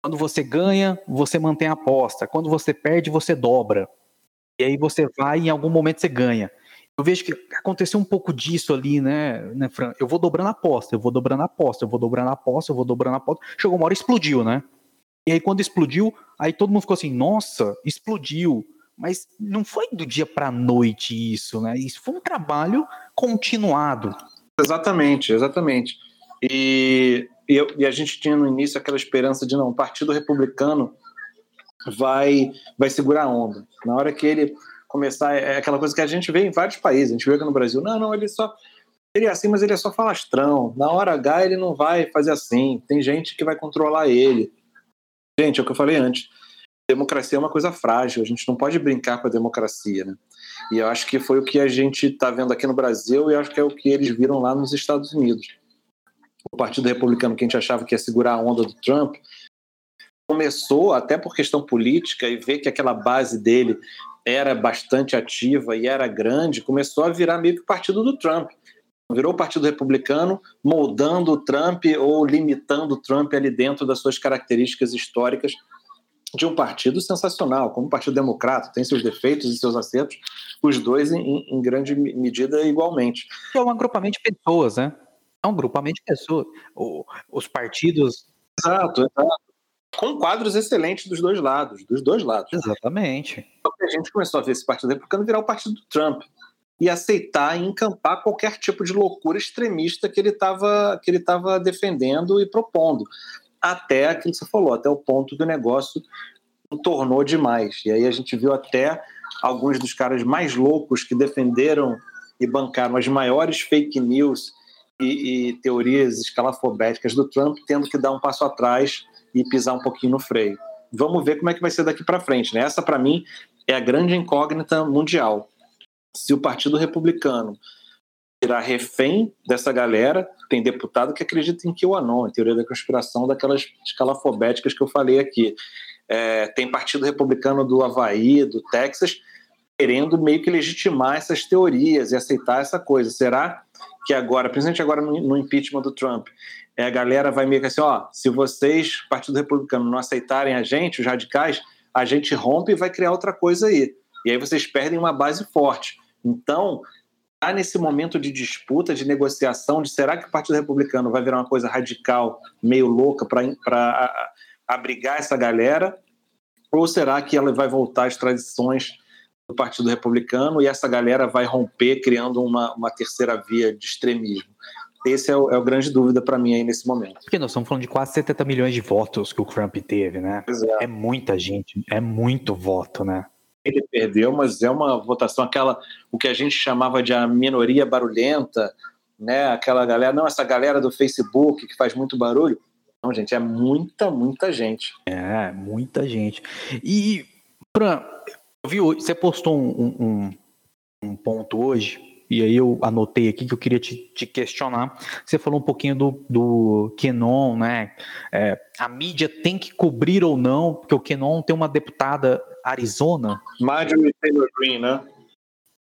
quando você ganha, você mantém a aposta. Quando você perde, você dobra. E aí você vai e em algum momento você ganha. Eu vejo que aconteceu um pouco disso ali, né, né, Fran? Eu vou dobrando a aposta, eu vou dobrando a aposta, eu vou dobrando a aposta, eu vou dobrando a aposta. Chegou uma hora explodiu, né? E aí quando explodiu, aí todo mundo ficou assim, nossa, explodiu. Mas não foi do dia para noite isso, né? Isso foi um trabalho continuado. Exatamente, exatamente. E e, eu, e a gente tinha no início aquela esperança de não, o Partido Republicano vai, vai segurar a onda. Na hora que ele começar, é aquela coisa que a gente vê em vários países, a gente vê aqui no Brasil, não, não, ele só. Ele é assim, mas ele é só falastrão. Na hora H ele não vai fazer assim. Tem gente que vai controlar ele. Gente, é o que eu falei antes. Democracia é uma coisa frágil, a gente não pode brincar com a democracia, né? E eu acho que foi o que a gente está vendo aqui no Brasil e acho que é o que eles viram lá nos Estados Unidos o Partido Republicano, que a gente achava que ia segurar a onda do Trump, começou, até por questão política, e ver que aquela base dele era bastante ativa e era grande, começou a virar meio que o partido do Trump. Virou o Partido Republicano, moldando o Trump ou limitando o Trump ali dentro das suas características históricas de um partido sensacional, como o Partido Democrata, tem seus defeitos e seus acertos, os dois em, em grande medida igualmente. É um agrupamento de pessoas, né? É um grupamento de pessoas. O, os partidos. Exato, exato. Com quadros excelentes dos dois lados, dos dois lados. Exatamente. A gente começou a ver esse partido republicano virar o partido do Trump e aceitar e encampar qualquer tipo de loucura extremista que ele estava que ele estava defendendo e propondo. Até aquilo que você falou, até o ponto do negócio tornou demais. E aí a gente viu até alguns dos caras mais loucos que defenderam e bancaram as maiores fake news e, e teorias escalafobéticas do Trump, tendo que dar um passo atrás e pisar um pouquinho no freio. Vamos ver como é que vai ser daqui para frente. Né? Essa, para mim, é a grande incógnita mundial. Se o Partido Republicano virar refém dessa galera, tem deputado que acredita em QAnon, em teoria da conspiração, daquelas escalafobéticas que eu falei aqui. É, tem Partido Republicano do Havaí, do Texas, querendo meio que legitimar essas teorias e aceitar essa coisa. Será que agora, principalmente agora no, impeachment do Trump, é, a galera vai meio que assim, ó, se vocês, Partido Republicano, não aceitarem a gente, os radicais, a gente rompe e vai criar outra coisa aí. E aí vocês perdem uma base forte. Então, tá nesse momento de disputa, de negociação, de será que o Partido Republicano vai virar uma coisa radical, meio louca, para abrigar essa galera? Ou será que ela vai voltar às tradições do Partido Republicano e essa galera vai romper, criando uma, uma terceira via de extremismo? Esse é o, é o grande dúvida para mim aí nesse momento. Porque nós estamos falando de quase 70 milhões de votos que o Trump teve, né? É. é muita gente, é muito voto, né? Ele perdeu, mas é uma votação aquela o que a gente chamava de a minoria barulhenta, né? Aquela galera, não essa galera do Facebook que faz muito barulho. Não, gente, é muita, muita gente. É, muita gente. E Fran, eu vi você postou um, um, um ponto hoje e aí eu anotei aqui que eu queria te, te questionar. Você falou um pouquinho do, do Kenon, né? É, a mídia tem que cobrir ou não, porque o Kenon tem uma deputada Arizona. Marjorie Taylor Greene, né?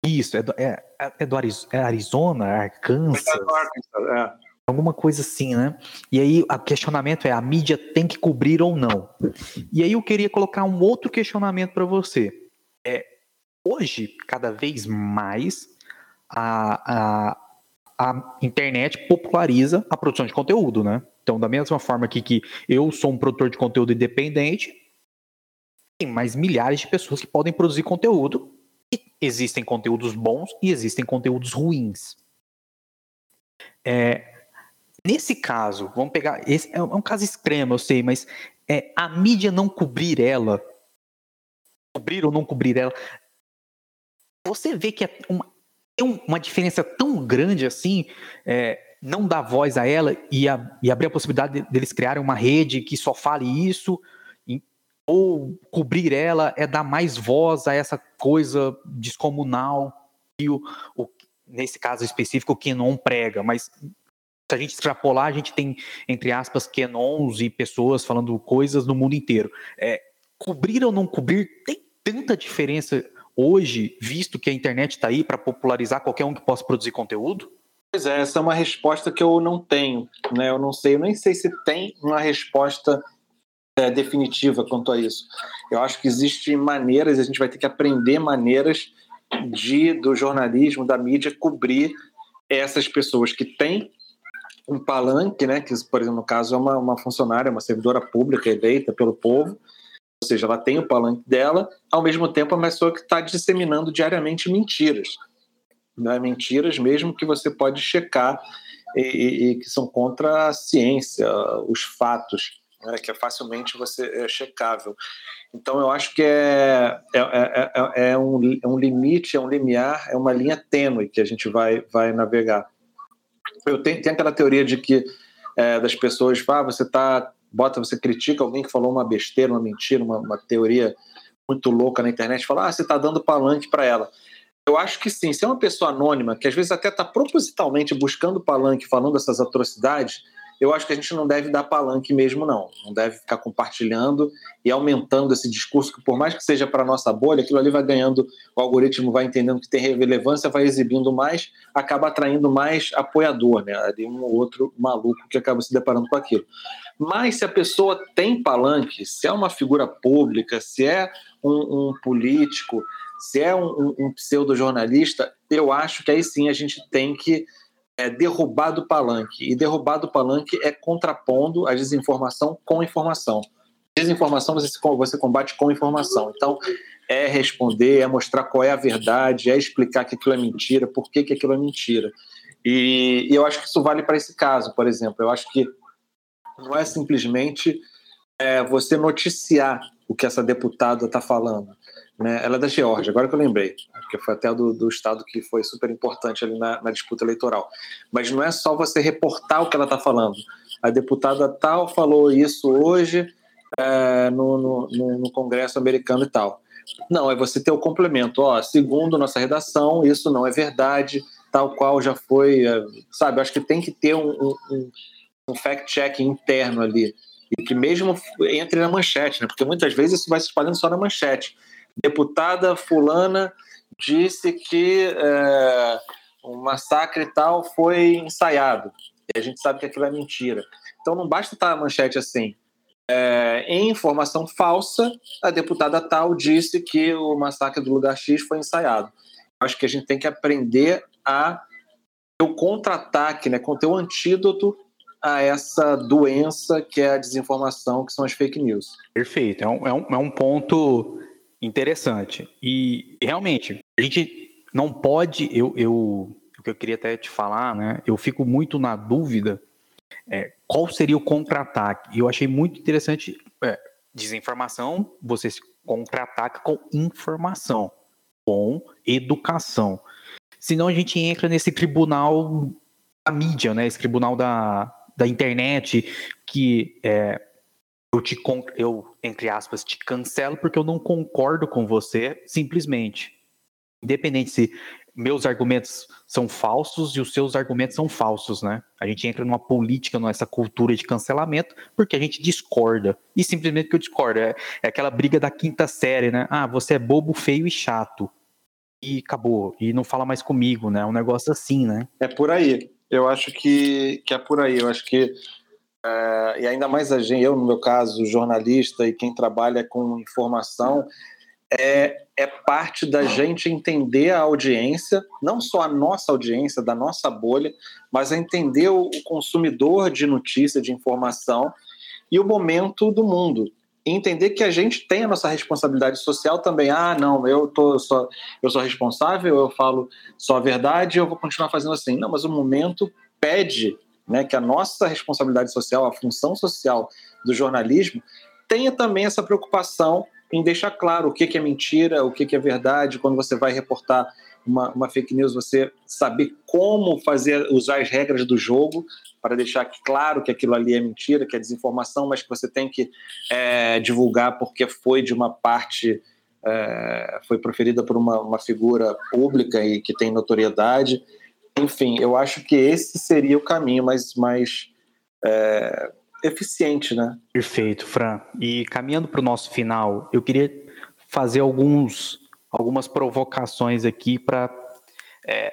Isso, é do, é, é do Arizona, é Arizona, Arkansas. É Arkansas, é. Alguma coisa assim, né? E aí o questionamento é: a mídia tem que cobrir ou não? E aí eu queria colocar um outro questionamento para você. É, hoje, cada vez mais, a, a, a internet populariza a produção de conteúdo, né? Então, da mesma forma que, que eu sou um produtor de conteúdo independente, tem mais milhares de pessoas que podem produzir conteúdo. E existem conteúdos bons e existem conteúdos ruins. É, nesse caso, vamos pegar. Esse é um caso extremo, eu sei, mas é, a mídia não cobrir ela, cobrir ou não cobrir ela, você vê que é uma, uma diferença tão grande assim, é, não dar voz a ela e, a, e abrir a possibilidade de, deles criarem uma rede que só fale isso, e, ou cobrir ela é dar mais voz a essa coisa descomunal que o, o nesse caso específico o Kenon prega, mas se a gente extrapolar, a gente tem, entre aspas, Kenons e pessoas falando coisas no mundo inteiro. É, cobrir ou não cobrir tem tanta diferença hoje, visto que a internet está aí para popularizar qualquer um que possa produzir conteúdo? Pois é, essa é uma resposta que eu não tenho, né? Eu não sei, eu nem sei se tem uma resposta é, definitiva quanto a isso. Eu acho que existem maneiras, a gente vai ter que aprender maneiras de do jornalismo, da mídia cobrir essas pessoas que têm um palanque, né? Que, por exemplo, no caso é uma, uma funcionária, uma servidora pública eleita pelo povo, ou seja, ela tem o palanque dela, ao mesmo tempo é uma pessoa que está disseminando diariamente mentiras. Né? Mentiras mesmo que você pode checar e, e, e que são contra a ciência, os fatos, né? que é facilmente você é checável. Então eu acho que é, é, é, é, é um, é um limite, é um limiar, é uma linha tênue que a gente vai, vai navegar. Eu tenho, tenho aquela teoria de que é, das pessoas, ah, você está bota, você critica alguém que falou uma besteira, uma mentira, uma, uma teoria muito louca na internet, fala, ah, você está dando palanque para ela. Eu acho que sim. Se é uma pessoa anônima, que às vezes até está propositalmente buscando palanque, falando essas atrocidades, eu acho que a gente não deve dar palanque mesmo, não. Não deve ficar compartilhando e aumentando esse discurso, que por mais que seja para nossa bolha, aquilo ali vai ganhando, o algoritmo vai entendendo que tem relevância, vai exibindo mais, acaba atraindo mais apoiador, né? Ali um ou outro maluco que acaba se deparando com aquilo. Mas se a pessoa tem palanque, se é uma figura pública, se é um, um político, se é um, um pseudo-jornalista, eu acho que aí sim a gente tem que é, derrubar do palanque. E derrubar do palanque é contrapondo a desinformação com informação. Desinformação você, combate com informação. Então, é responder, é mostrar qual é a verdade, é explicar que aquilo é mentira, por que, que aquilo é mentira. E, e eu acho que isso vale para esse caso, por exemplo. Eu acho que não é simplesmente é, você noticiar o que essa deputada está falando. né? Ela é da Geórgia, agora que eu lembrei, porque foi até do, do estado que foi super importante ali na, na, disputa eleitoral. Mas não é só você reportar o que ela está falando. A deputada tal falou isso hoje é, no, no, no, Congresso americano e tal. Não, é você ter o complemento. Ó, segundo nossa redação, isso não é verdade, tal qual já foi. É, sabe, acho que tem que ter um, um, um fact-check interno ali. E que mesmo entre na manchete, né? porque muitas vezes isso vai se espalhando só na manchete deputada fulana disse que é, um massacre tal foi ensaiado. E a gente sabe que aquilo é mentira. Então não basta estar a manchete assim. É, em informação falsa, a deputada tal disse que o massacre do lugar X foi ensaiado. Acho que a gente tem que aprender a ter o contra-ataque, né, ter o antídoto a essa doença que é a desinformação, que são as fake news. Perfeito. É um, é um, é um ponto interessante. E realmente, a gente não pode. Eu, eu, o que eu queria até te falar, né? Eu fico muito na dúvida é, qual seria o contra-ataque. E eu achei muito interessante. É, desinformação, você se contra-ataca com informação, com educação. Senão a gente entra nesse tribunal da mídia, né? Esse tribunal da, da internet, que é, eu te eu entre aspas te cancelo porque eu não concordo com você simplesmente independente se meus argumentos são falsos e os seus argumentos são falsos, né? A gente entra numa política, nessa cultura de cancelamento, porque a gente discorda. E simplesmente que eu discordo. É, é aquela briga da quinta série, né? Ah, você é bobo, feio e chato. E acabou. E não fala mais comigo, né? Um negócio assim, né? É por aí. Eu acho que, que é por aí. Eu acho que Uh, e ainda mais a gente, eu no meu caso, jornalista e quem trabalha com informação, é, é parte da gente entender a audiência, não só a nossa audiência, da nossa bolha, mas a entender o, consumidor de notícia, de informação e o momento do mundo. Entender que a gente tem a nossa responsabilidade social também. Ah, não, eu, tô só, eu sou responsável, eu falo só a verdade, eu vou continuar fazendo assim. Não, mas o momento pede né, que a nossa responsabilidade social, a função social do jornalismo, tenha também essa preocupação em deixar claro o que, é mentira, o que, que é verdade, quando você vai reportar uma, uma, fake news, você saber como fazer, usar as regras do jogo para deixar claro que aquilo ali é mentira, que é desinformação, mas que você tem que é, divulgar porque foi de uma parte, é, foi proferida por uma, uma figura pública e que tem notoriedade enfim, eu acho que esse seria o caminho mais, mais é, eficiente, né? Perfeito, Fran. E caminhando para o nosso final, eu queria fazer alguns, algumas provocações aqui para. É,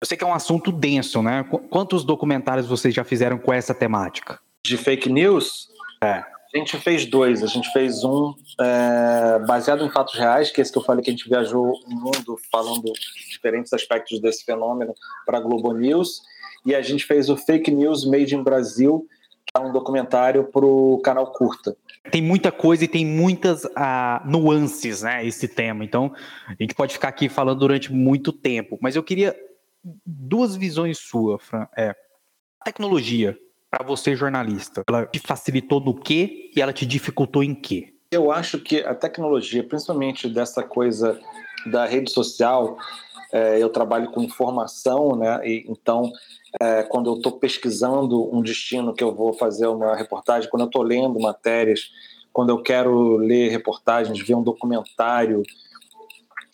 eu sei que é um assunto denso, né? Quantos documentários vocês já fizeram com essa temática? De fake news? É. A gente fez dois. A gente fez um é, baseado em fatos reais, que é esse que eu falei que a gente viajou o mundo falando diferentes aspectos desse fenômeno para a Globo News. E a gente fez o Fake News Made in Brasil, que é um documentário para o canal Curta. Tem muita coisa e tem muitas ah, nuances, né, esse tema. Então, a gente pode ficar aqui falando durante muito tempo. Mas eu queria duas visões suas, Fran. É, a tecnologia para você, jornalista? Ela te facilitou no quê e ela te dificultou em quê? Eu acho que a tecnologia, principalmente dessa coisa da rede social, é, eu trabalho com informação, né? E, então, é, quando eu estou pesquisando um destino que eu vou fazer uma reportagem, quando eu estou lendo matérias, quando eu quero ler reportagens, ver um documentário,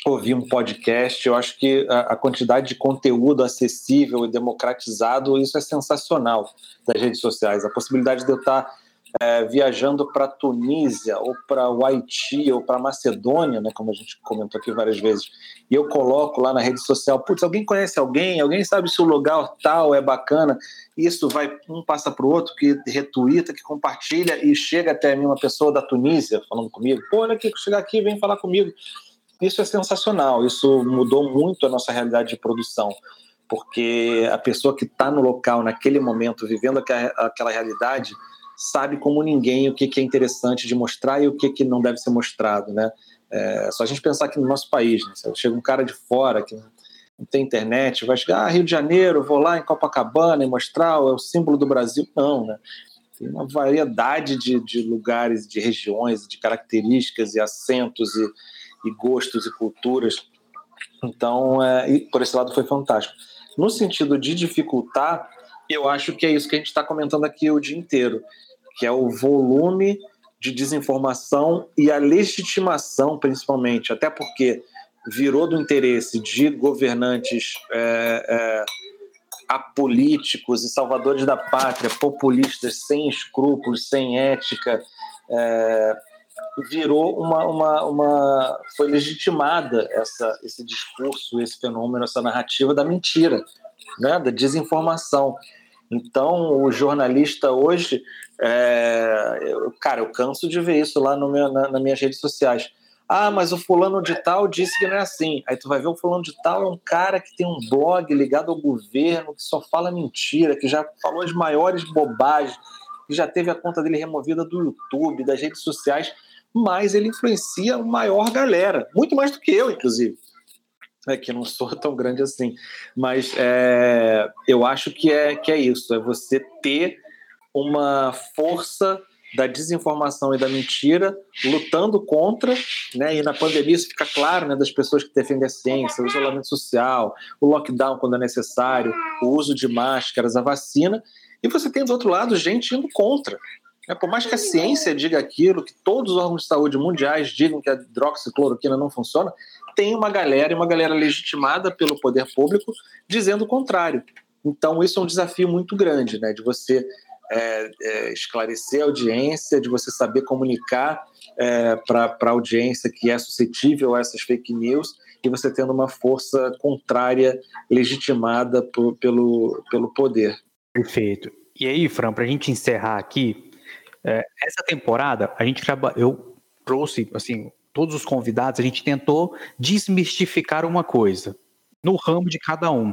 ouvir um podcast. Eu acho que a, quantidade de conteúdo acessível e democratizado, isso é sensacional das redes sociais. A possibilidade de eu estar é, viajando para Tunísia ou para o Haiti ou para Macedônia, né, como a gente comentou aqui várias vezes, e eu coloco lá na rede social, putz, alguém conhece alguém, alguém sabe se o lugar tal é bacana, isso vai, um passa para o outro, que retuita, que compartilha e chega até mim uma pessoa da Tunísia falando comigo, pô, olha aqui, chegar aqui, vem falar comigo. Isso é sensacional, isso mudou muito a nossa realidade de produção, porque a pessoa que está no local, naquele momento, vivendo aquela realidade, sabe como ninguém o que, é interessante de mostrar e o que, que não deve ser mostrado, né? É, só a gente pensar aqui no nosso país, né? chega um cara de fora que não tem internet, vai chegar, ah, Rio de Janeiro, vou lá em Copacabana e mostrar, é o símbolo do Brasil. Não, né? Tem uma variedade de, de lugares, de regiões, de características e acentos e e gostos e culturas. Então, é, e por esse lado foi fantástico. No sentido de dificultar, eu acho que é isso que a gente está comentando aqui o dia inteiro, que é o volume de desinformação e a legitimação, principalmente, até porque virou do interesse de governantes é, é, apolíticos e salvadores da pátria, populistas, sem escrúpulos, sem ética, é, virou uma, uma, uma, foi legitimada essa, esse discurso, esse fenômeno, essa narrativa da mentira, né, da desinformação. Então, o jornalista hoje, é, eu, cara, eu canso de ver isso lá no meu, na, nas minhas redes sociais. Ah, mas o fulano de tal disse que não é assim. Aí tu vai ver o fulano de tal é um cara que tem um blog ligado ao governo, que só fala mentira, que já falou as maiores bobagens, que já teve a conta dele removida do YouTube, das redes sociais, mas ele influencia a maior galera, muito mais do que eu, inclusive. É que não sou tão grande assim. Mas é, eu acho que é, que é isso, é você ter uma força da desinformação e da mentira, lutando contra, né? E na pandemia isso fica claro, né? Das pessoas que defendem a ciência, o isolamento social, o lockdown quando é necessário, o uso de máscaras, a vacina. E você tem do outro lado gente indo contra. Né? Por mais que a ciência diga aquilo, que todos os órgãos de saúde mundiais digam que a hidroxicloroquina não funciona, tem uma galera, e uma galera legitimada pelo poder público, dizendo o contrário. Então, isso é um desafio muito grande, né? De você é, é, esclarecer a audiência, de você saber comunicar é, para a audiência que é suscetível a essas fake news e você tendo uma força contrária legitimada por, pelo, pelo poder. Perfeito. E aí, Fran, para a gente encerrar aqui, é, essa temporada a gente eu trouxe assim todos os convidados, a gente tentou desmistificar uma coisa no ramo de cada um.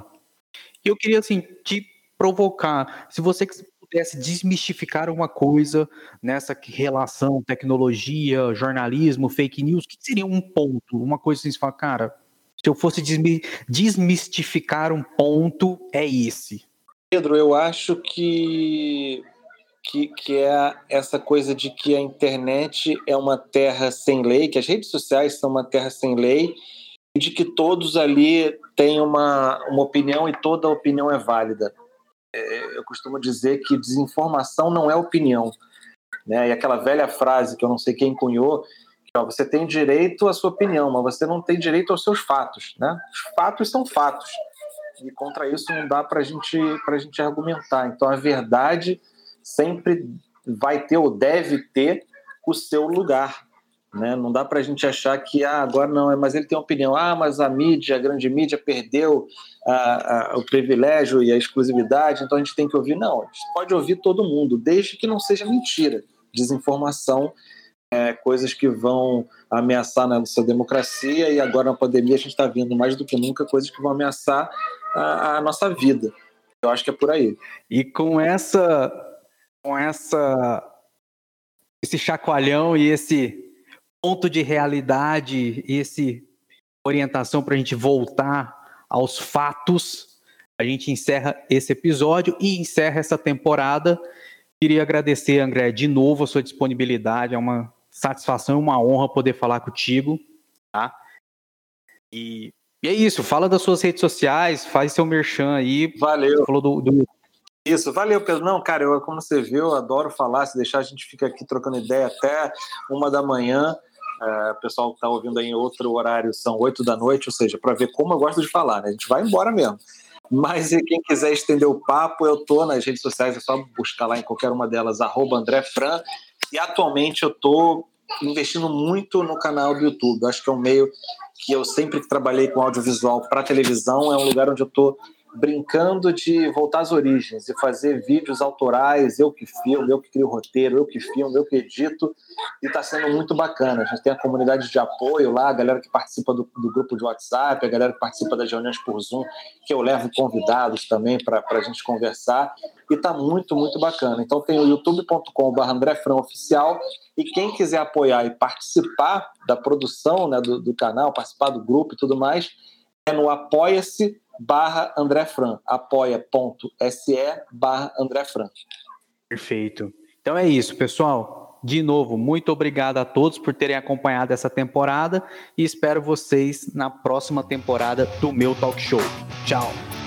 E eu queria assim te provocar, se você pudesse desmistificar uma coisa nessa relação tecnologia, jornalismo, fake news, que seria um ponto, uma coisa assim, você fala, cara, se eu fosse desmistificar um ponto, é esse. Pedro, eu acho que, que, que é essa coisa de que a internet é uma terra sem lei, que as redes sociais são uma terra sem lei, e de que todos ali têm uma, uma opinião e toda opinião é válida é, eu costumo dizer que desinformação não é opinião. Né? E aquela velha frase que eu não sei quem cunhou, você tem direito à sua opinião, mas você não tem direito aos seus fatos. Né? Os fatos são fatos. E contra isso não dá para gente, a gente argumentar. Então a verdade sempre vai ter ou deve ter o seu lugar. Né? Não dá para a gente achar que ah, agora não, é, mas ele tem opinião. Ah, mas a mídia, a grande mídia, perdeu a, a, o privilégio e a exclusividade, então a gente tem que ouvir. Não, a gente pode ouvir todo mundo, desde que não seja mentira, desinformação, é, coisas que vão ameaçar a nossa democracia e agora na pandemia a gente está vendo mais do que nunca coisas que vão ameaçar a, a nossa vida. Eu acho que é por aí. E com essa, com essa, esse chacoalhão e esse ponto de realidade e esse orientação para a gente voltar aos fatos, a gente encerra esse episódio e encerra essa temporada. Queria agradecer, André, de novo a sua disponibilidade. É uma satisfação e uma honra poder falar contigo. Tá? E, e, é isso. Fala das suas redes sociais, faz seu merchan aí. Valeu. Você falou do, do... Isso, valeu, Pedro. Não, cara, eu, como você viu, eu adoro falar. Se deixar, a gente fica aqui trocando ideia até uma da manhã. É, o pessoal que está ouvindo aí em outro horário são oito da noite, ou seja, para ver como eu gosto de falar, né? A gente vai embora mesmo. Mas e quem quiser estender o papo, eu tô nas redes sociais, é só buscar lá em qualquer uma delas, André Fran. E atualmente eu tô investindo muito no canal do YouTube. Acho que é um meio que eu sempre trabalhei com audiovisual para televisão, é um lugar onde eu tô brincando de voltar às origens e fazer vídeos autorais, eu que filmo, eu que crio roteiro, eu que filmo, eu que edito, e está sendo muito bacana. A gente tem a comunidade de apoio lá, a galera que participa do, do grupo de WhatsApp, a galera que participa das reuniões por Zoom, que eu levo convidados também para a gente conversar, e está muito, muito bacana. Então tem o youtube.com.br Oficial, e quem quiser apoiar e participar da produção né, do, do canal, participar do grupo e tudo mais, é no apoia-se barra André Fran, apoia.se barra André Fran. Perfeito. Então é isso, pessoal. de novo, muito obrigado a todos por terem acompanhado essa temporada e espero vocês na próxima temporada do meu talk show. Tchau.